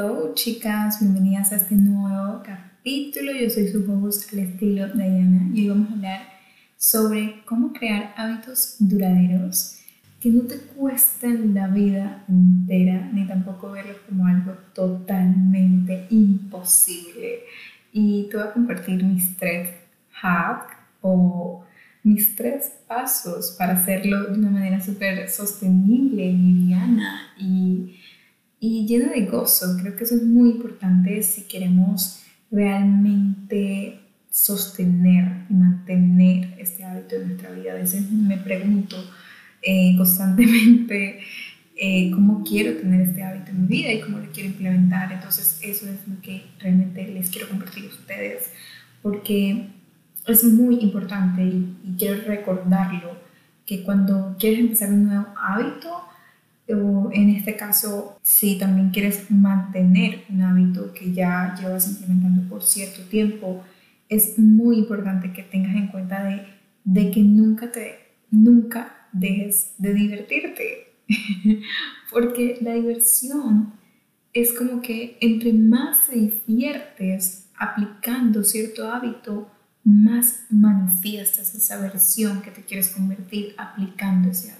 Hello chicas, bienvenidas a este nuevo capítulo. Yo soy su host al estilo Diana y hoy vamos a hablar sobre cómo crear hábitos duraderos que no te cuesten la vida entera ni tampoco verlos como algo totalmente imposible. Y te voy a compartir mis tres hacks o mis tres pasos para hacerlo de una manera súper sostenible, liviana y y llena de gozo. Creo que eso es muy importante si queremos realmente sostener y mantener este hábito en nuestra vida. A veces me pregunto eh, constantemente eh, cómo quiero tener este hábito en mi vida y cómo lo quiero implementar. Entonces eso es lo que realmente les quiero compartir a ustedes porque es muy importante y, y quiero recordarlo que cuando quieres empezar un nuevo hábito, o en este caso, si también quieres mantener un hábito que ya llevas implementando por cierto tiempo, es muy importante que tengas en cuenta de, de que nunca te nunca dejes de divertirte. Porque la diversión es como que entre más te diviertes aplicando cierto hábito, más manifiestas esa versión que te quieres convertir aplicando ese hábito.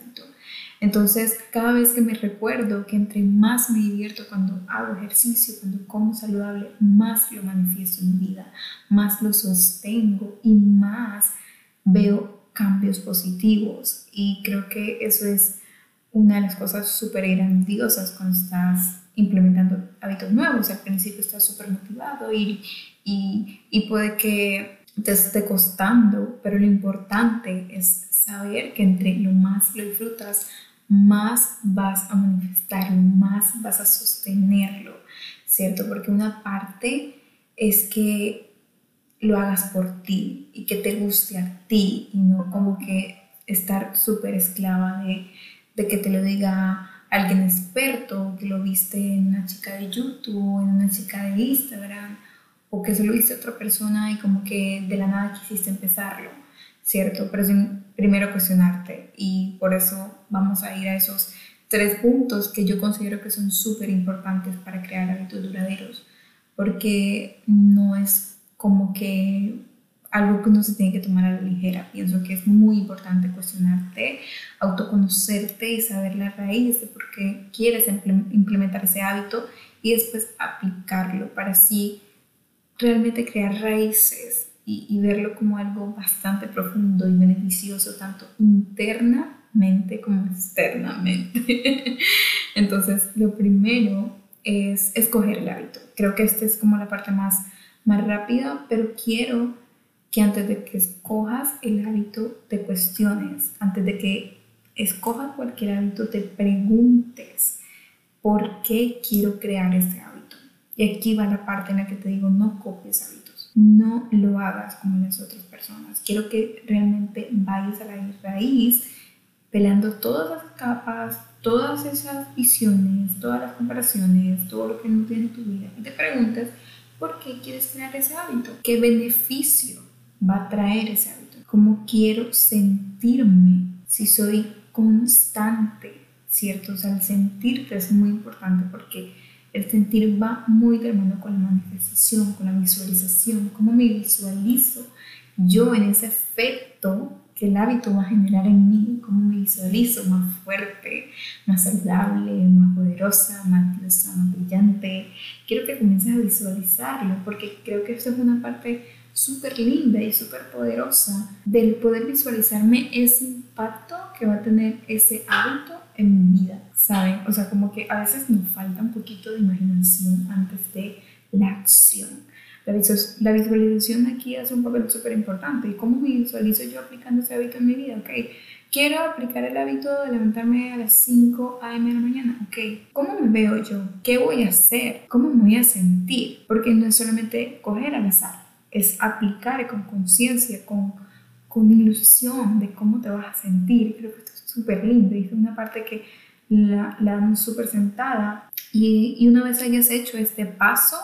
Entonces, cada vez que me recuerdo que entre más me divierto cuando hago ejercicio, cuando como saludable, más lo manifiesto en mi vida, más lo sostengo y más veo cambios positivos. Y creo que eso es una de las cosas súper grandiosas cuando estás implementando hábitos nuevos. Al principio estás súper motivado y, y, y puede que te esté costando, pero lo importante es saber que entre lo más lo disfrutas, más vas a manifestarlo, más vas a sostenerlo, ¿cierto? Porque una parte es que lo hagas por ti y que te guste a ti y no como que estar súper esclava de, de, que te lo diga alguien experto, que lo viste en una chica de YouTube, en una chica de Instagram, o que se lo viste a otra persona y como que de la nada quisiste empezarlo. ¿Cierto? Pero sin primero cuestionarte y por eso vamos a ir a esos tres puntos que yo considero que son súper importantes para crear hábitos duraderos, porque no es como que algo que uno se tiene que tomar a la ligera. Pienso que es muy importante cuestionarte, autoconocerte y saber la raíz de por qué quieres implementar ese hábito y después aplicarlo para así realmente crear raíces y, verlo como algo bastante profundo y beneficioso, tanto internamente como externamente. Entonces, lo primero es escoger el hábito. Creo que esta es como la parte más, más rápida, pero quiero que antes de que escojas el hábito te cuestiones, antes de que escojas cualquier hábito te preguntes por qué quiero crear ese hábito. Y aquí va la parte en la que te digo, no copies hábitos no lo hagas como las otras personas. Quiero que realmente vayas a la raíz, pelando todas las capas, todas esas visiones, todas las comparaciones, todo lo que no tiene tu vida y te preguntes por qué quieres crear ese hábito, qué beneficio va a traer ese hábito, cómo quiero sentirme si soy constante, ¿cierto? O sea, el sentirte es muy importante porque el sentir va muy de con la manifestación, con la visualización, cómo me visualizo yo en ese efecto que el hábito va a generar en mí, cómo me visualizo más fuerte, más saludable, más poderosa, más diosa, más brillante. Quiero que comiences a visualizarlo porque creo que esto es una parte súper linda y súper poderosa del poder visualizarme ese impacto que va a tener ese hábito en mi vida, ¿saben? O sea, como que a veces nos falta un poquito de imaginación antes de la acción. La, visualización aquí hace un papel súper importante. ¿Y cómo visualizo yo aplicando ese hábito en mi vida? Ok, quiero aplicar el hábito de levantarme a las 5 a.m. de la mañana. Ok, ¿cómo me veo yo? ¿Qué voy a hacer? ¿Cómo me voy a sentir? Porque no es solamente coger al azar, es aplicar con conciencia, con, con ilusión de cómo te vas a sentir. Creo que esto súper lindo y una parte que la, la damos súper sentada. Y, y, una vez hayas hecho este paso,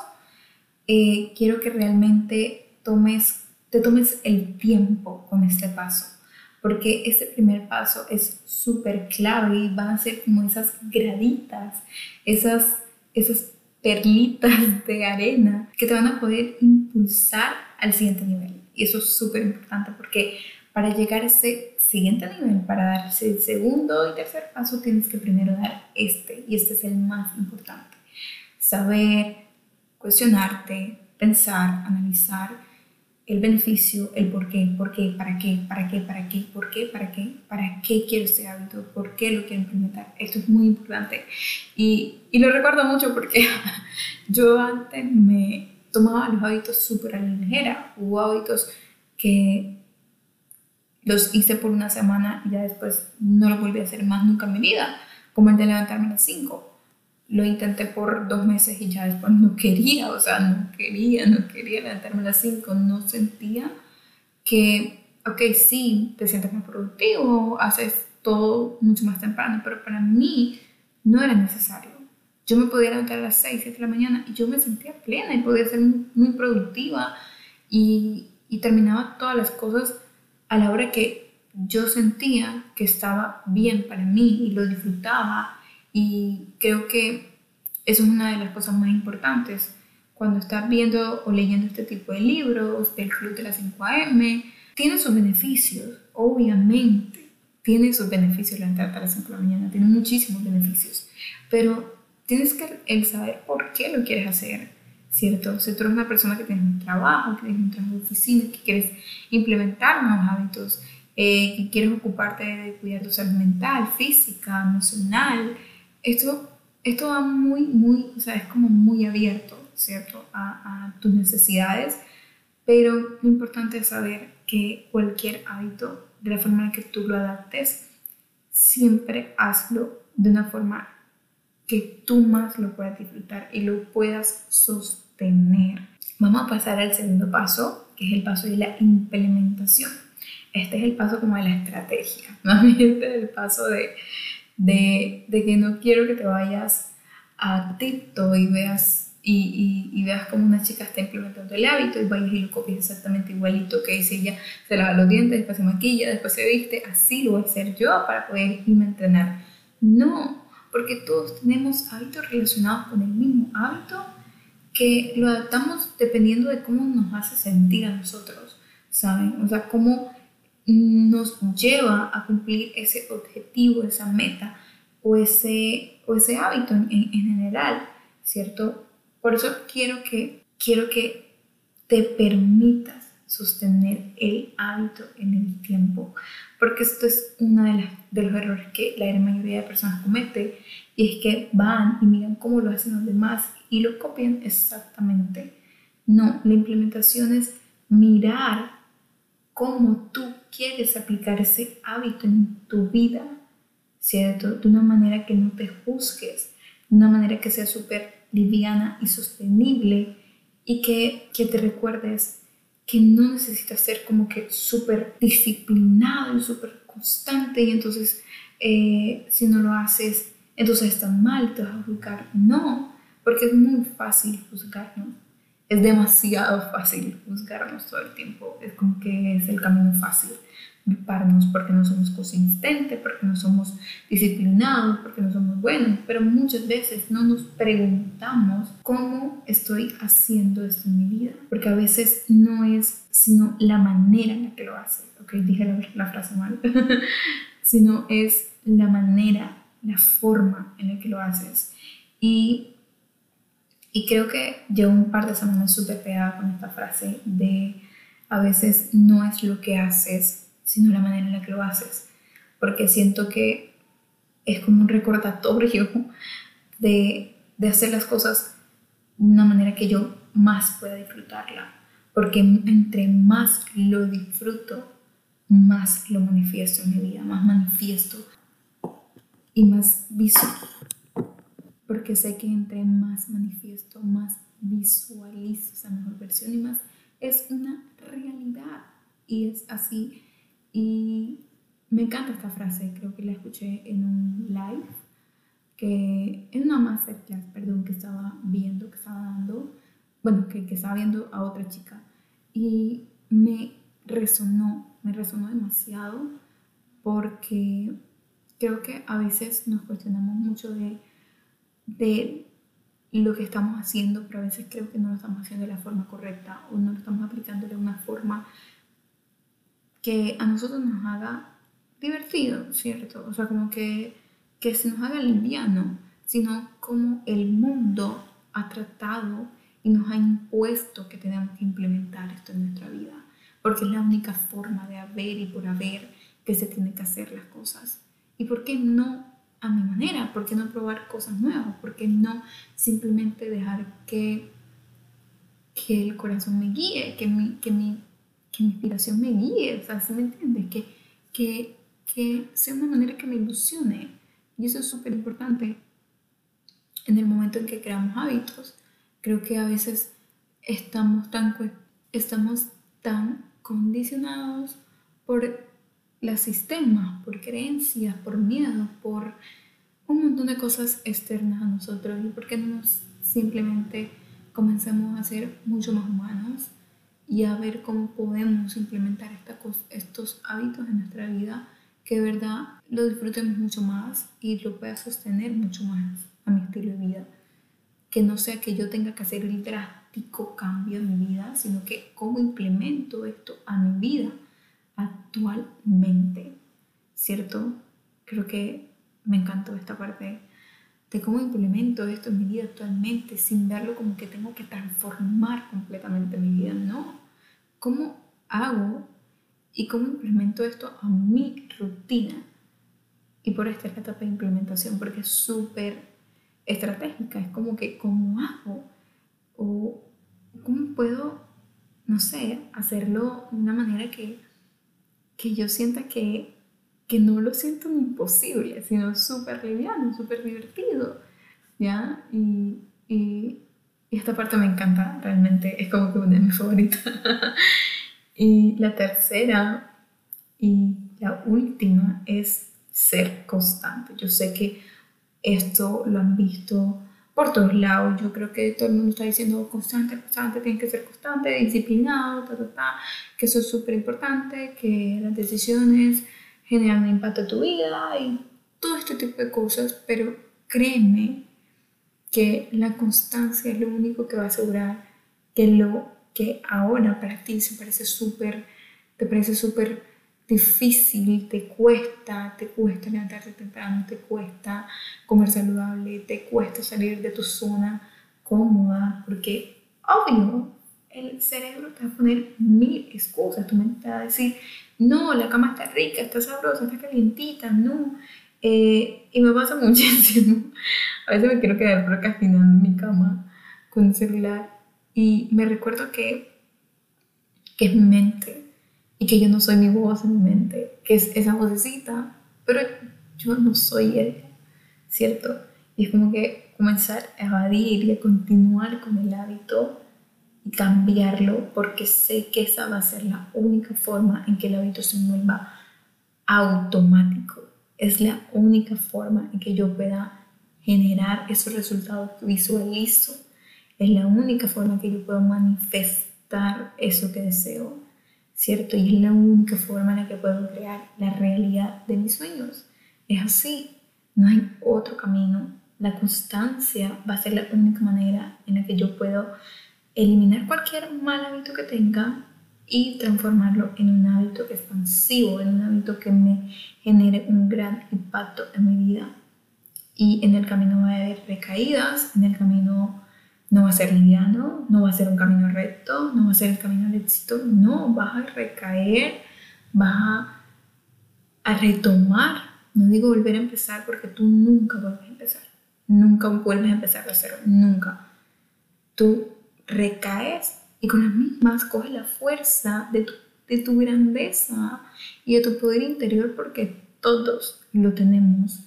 eh, quiero que realmente tomes, te tomes el tiempo con este paso, porque este primer paso es súper clave y van a ser como esas graditas, esas, esas perlitas de arena que te van a poder impulsar al siguiente nivel. Y eso es súper importante porque para llegar a ese siguiente nivel, para dar ese segundo y tercer paso, tienes que primero dar este. Y este es el más importante. Saber, cuestionarte, pensar, analizar el beneficio, el por qué, por qué, para qué, para qué, para qué, por qué, para qué, para qué quiero este hábito, por qué lo quiero implementar. Esto es muy importante. Y, y lo recuerdo mucho porque yo antes me tomaba los hábitos súper a la ligera. Hubo hábitos que los hice por una semana y ya después no lo volví a hacer más nunca en mi vida, como el de levantarme a las 5 lo intenté por dos meses y ya después no quería, o sea, no quería, no quería levantarme a las 5, no sentía que, ok, sí, te sientes más productivo, haces todo mucho más temprano, pero para mí no era necesario. Yo me podía levantar a las 6, 7 de la mañana y yo me sentía plena y podía ser muy, productiva y, y terminaba todas las cosas a la hora que yo sentía que estaba bien para mí y lo disfrutaba y creo que eso es una de las cosas más importantes. Cuando estás viendo o leyendo este tipo de libros del Club de las 5am, tiene sus beneficios, obviamente. Tiene sus beneficios la entrada a las 5 de la mañana, tiene muchísimos beneficios. Pero tienes que el saber por qué lo quieres hacer, ¿cierto? Si tú eres una persona que tienes un trabajo, que tienes un trabajo de oficina, que quieres implementar nuevos hábitos, eh, que quieres ocuparte de cuidar tu salud mental, física, emocional, esto, esto va muy, muy, o sea, es como muy abierto, ¿cierto? A, a tus necesidades, pero lo importante es saber que cualquier hábito, de la forma en que tú lo adaptes, siempre hazlo de una forma que tú más lo puedas disfrutar y lo puedas sostener. Vamos a pasar al segundo paso, que es el paso de la implementación. Este es el paso como de la estrategia, ¿no? Este es el paso de, de, de, que no quiero que te vayas a TikTok y veas, y, veas como una chica está implementando el hábito y vayas y lo copies exactamente igualito que dice ella, se lava los dientes, después se maquilla, después se viste, así lo voy a hacer yo para poder irme a entrenar. No, porque todos tenemos hábitos relacionados con el mismo hábito que lo adaptamos dependiendo de cómo nos hace sentir a nosotros, ¿saben? O sea, cómo nos lleva a cumplir ese objetivo, esa meta o ese, o ese hábito en, en, general, ¿cierto? Por eso quiero que, quiero que te permitas sostener el hábito en el tiempo, porque esto es uno de, de los errores que la gran mayoría de personas comete, y es que van y miran cómo lo hacen los demás y lo copian exactamente. No, la implementación es mirar cómo tú quieres aplicar ese hábito en tu vida, ¿cierto? De una manera que no te juzgues, de una manera que sea súper liviana y sostenible y que, que te recuerdes que no necesitas ser como que súper disciplinado y súper constante y entonces eh, si no lo haces, entonces está mal, te vas a juzgar. No, porque es muy fácil juzgarnos es demasiado fácil juzgarnos todo el tiempo. Es como que es el camino fácil culparnos porque no somos consistentes, porque no somos disciplinados, porque no somos buenos, pero muchas veces no nos preguntamos cómo estoy haciendo esto en mi vida, porque a veces no es sino la manera en la que lo haces, ok, dije la, la frase mal, sino es la manera, la forma en la que lo haces. Y y creo que llevo un par de semanas súper pegada con esta frase de a veces no es lo que haces, sino la manera en la que lo haces. Porque siento que es como un recordatorio de, de hacer las cosas de una manera que yo más pueda disfrutarla. Porque entre más lo disfruto, más lo manifiesto en mi vida, más manifiesto y más visual porque sé que entre más manifiesto, más visualizo esa mejor versión y más es una realidad. Y es así. Y me encanta esta frase, creo que la escuché en un live, que en una masterclass, perdón, que estaba viendo, que estaba dando, bueno, que, que estaba viendo a otra chica. Y me resonó, me resonó demasiado porque creo que a veces nos cuestionamos mucho de de lo que estamos haciendo, pero a veces creo que no lo estamos haciendo de la forma correcta o no lo estamos aplicando de una forma que a nosotros nos haga divertido, ¿cierto? O sea, como que, que se nos haga liviano, sino como el mundo ha tratado y nos ha impuesto que tenemos que implementar esto en nuestra vida, porque es la única forma de haber y por haber que se tiene que hacer las cosas. ¿Y por qué no a mi manera? ¿Por qué no probar cosas nuevas? ¿Por qué no simplemente dejar que, que el corazón me guíe, que mi, que mi, que mi inspiración me guíe? O sea, ¿sí me entiendes? Que, que, que sea una manera que me ilusione. Y eso es súper importante en el momento en que creamos hábitos. Creo que a veces estamos tan, estamos tan condicionados por los sistemas, por creencias, por miedo, por un montón de cosas externas a nosotros y por qué no nos simplemente comencemos a ser mucho más humanos y a ver cómo podemos implementar esta estos hábitos en nuestra vida que de verdad lo disfrutemos mucho más y lo pueda sostener mucho más a mi estilo de vida. Que no sea que yo tenga que hacer el drástico cambio en mi vida, sino que cómo implemento esto a mi vida actualmente, ¿cierto? Creo que me encantó esta parte de cómo implemento esto en mi vida actualmente sin verlo como que tengo que transformar completamente mi vida, no. ¿Cómo hago y cómo implemento esto a mi rutina? Y por esta etapa de implementación, porque es súper estratégica, es como que cómo hago o cómo puedo, no sé, hacerlo de una manera que que yo sienta que, que no lo siento imposible, sino súper liviano, súper divertido, ¿ya? Y, y, esta parte me encanta, realmente es como que una de mis favoritas. y la tercera y la última es ser constante. Yo sé que esto lo han visto por todos lados. Yo creo que todo el mundo está diciendo constante, constante, tienes que ser constante, disciplinado, ta, ta, ta, que eso es súper importante, que las decisiones generan un impacto en tu vida y todo este tipo de cosas, pero créeme que la constancia es lo único que va a asegurar que lo que ahora para ti se parece súper, te parece súper difícil, te cuesta, te cuesta levantarte temprano, te cuesta comer saludable, te cuesta salir de tu zona cómoda, porque obvio, el cerebro te va a poner mil excusas, tu mente te va a decir, no, la cama está rica, está sabrosa, está calientita, no. Eh, y me pasa muchísimo. A veces me quiero quedar procrastinando en mi cama con el celular y me recuerdo que, que es mi mente y que yo no soy mi voz en mi mente, que es esa vocecita, pero yo no soy ella, ¿cierto? Y es como que comenzar a evadir y a continuar con el hábito y cambiarlo porque sé que esa va a ser la única forma en que el hábito se vuelva automático. Es la única forma en que yo pueda generar esos resultados que visualizo. Es la única forma en que yo puedo manifestar eso que deseo. ¿cierto? Y es la única forma en la que puedo crear la realidad de mis sueños. Es así, no hay otro camino. La constancia va a ser la única manera en la que yo puedo eliminar cualquier mal hábito que tenga y transformarlo en un hábito expansivo, en un hábito que me genere un gran impacto en mi vida. Y en el camino va a haber recaídas, en el camino no va a ser liviano, no va a ser un camino recto, no va a ser el camino al éxito, no, vas a recaer, vas a, retomar, no digo volver a empezar porque tú nunca vuelves a empezar, nunca vuelves a empezar de cero, nunca. Tú recaes y con las mismas coges la fuerza de tu, de tu grandeza y de tu poder interior porque todos lo tenemos,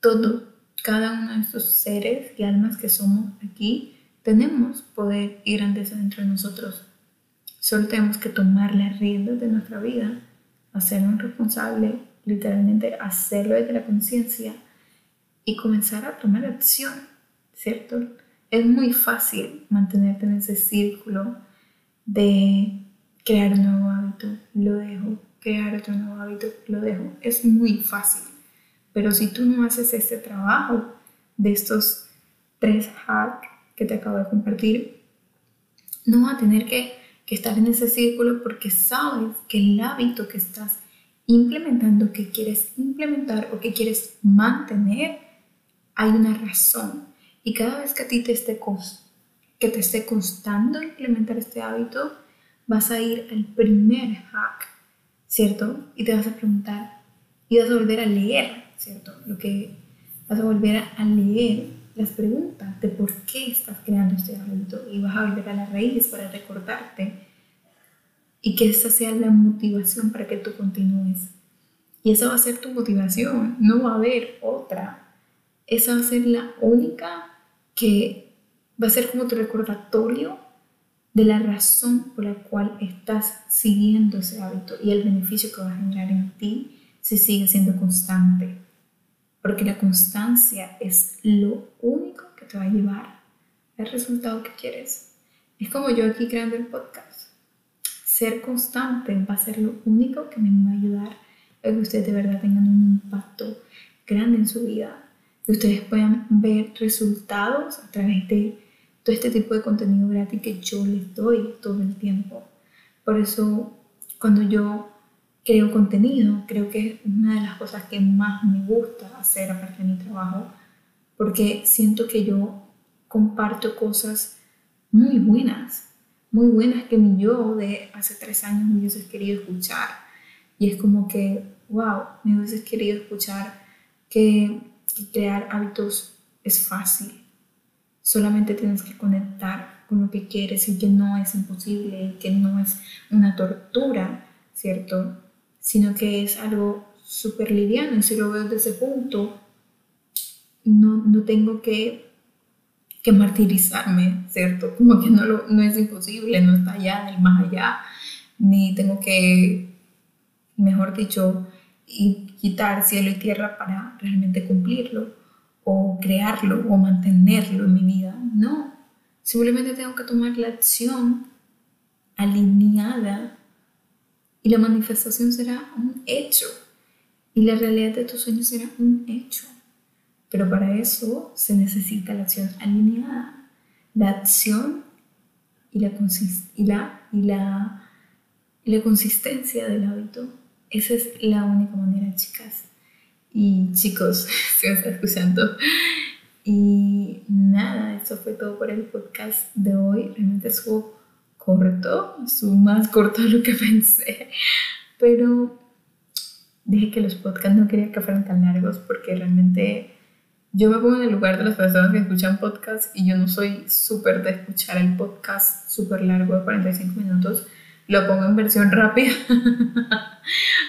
todos, cada uno de estos seres y almas que somos aquí, tenemos poder y grandeza dentro de nosotros. Solo tenemos que tomar las riendas de nuestra vida, hacernos responsables, literalmente hacerlo desde la conciencia y comenzar a tomar acción, ¿cierto? Es muy fácil mantenerte en ese círculo de crear un nuevo hábito, lo dejo, crear otro nuevo hábito, lo dejo. Es muy fácil. Pero si tú no haces este trabajo de estos tres hacks que te acabo de compartir, no vas a tener que, que estar en ese círculo porque sabes que el hábito que estás implementando, que quieres implementar o que quieres mantener, hay una razón. Y cada vez que a ti te esté, que te esté costando implementar este hábito, vas a ir al primer hack, ¿cierto? Y te vas a preguntar, y vas a volver a leer, ¿cierto? Lo que vas a volver a leer las preguntas de por qué estás creando este hábito y vas a volver a la raíz para recordarte y que esa sea la motivación para que tú continúes. Y esa va a ser tu motivación, no va a haber otra. Esa va a ser la única que va a ser como tu recordatorio de la razón por la cual estás siguiendo ese hábito y el beneficio que va a generar en ti si sigues siendo constante. Porque la constancia es lo único que te va a llevar al resultado que quieres. Es como yo aquí creando el podcast. Ser constante va a ser lo único que me va a ayudar a que ustedes de verdad tengan un impacto grande en su vida. Que ustedes puedan ver resultados a través de todo este tipo de contenido gratis que yo les doy todo el tiempo. Por eso, cuando yo creo contenido, creo que es una de las cosas que más me gusta hacer aparte de mi trabajo, porque siento que yo comparto cosas muy buenas, muy buenas que mi yo de hace tres años me hubiese querido escuchar. Y es como que, wow, me hubiese querido escuchar que, crear hábitos es fácil. Solamente tienes que conectar con lo que quieres y que no es imposible, que no es una tortura, ¿cierto? sino que es algo súper liviano. Y si lo veo desde ese punto, no, no tengo que, que, martirizarme, ¿cierto? Como que no, no es imposible, no está allá, del más allá, ni tengo que, mejor dicho, quitar cielo y tierra para realmente cumplirlo, o crearlo, o mantenerlo en mi vida. No, simplemente tengo que tomar la acción alineada y la manifestación será un hecho. Y la realidad de tus sueños será un hecho. Pero para eso se necesita la acción alineada. La acción y la, y la, y la, y la consistencia del hábito. Esa es la única manera, chicas. Y chicos, si me están escuchando. Y nada, eso fue todo por el podcast de hoy. Realmente estuvo corto, es más corto de lo que pensé, pero dije que los podcasts no quería que fueran tan largos porque realmente yo me pongo en el lugar de las personas que escuchan podcasts y yo no soy súper de escuchar el podcast súper largo de 45 minutos, lo pongo en versión rápida.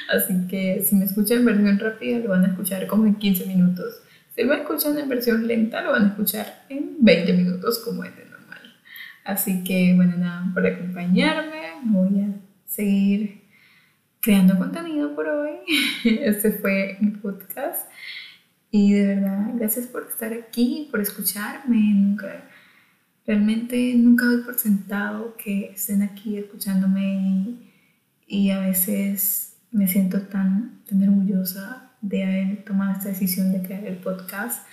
Así que si me escuchan en versión rápida lo van a escuchar como en 15 minutos. Si lo escuchan en versión lenta lo van a escuchar en 20 minutos como es de Así que, bueno, nada, por acompañarme, voy a seguir creando contenido por hoy. Este fue mi podcast. Y de verdad, gracias por estar aquí, por escucharme. Nunca, realmente nunca doy por sentado que estén aquí escuchándome y, a veces me siento tan, tan orgullosa de haber tomado esta decisión de crear el podcast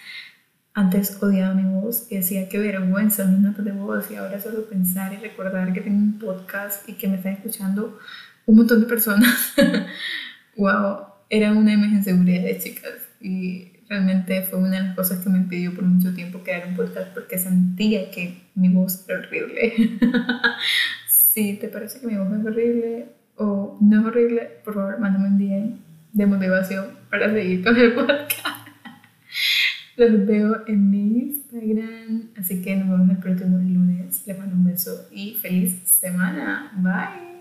antes odiaba mi voz y decía qué vergüenza mi nota de voz y ahora solo pensar y recordar que tengo un podcast y que me están escuchando un montón de personas. wow, era una imagen seguridad de chicas y realmente fue una de las cosas que me impidió por mucho tiempo crear un podcast porque sentía que mi voz era horrible. si te parece que mi voz es horrible o no es horrible, por favor, mándame un DM de motivación para seguir con el podcast. Los veo en mi Instagram, así que nos vemos el próximo lunes. Les mando un beso y feliz semana. Bye.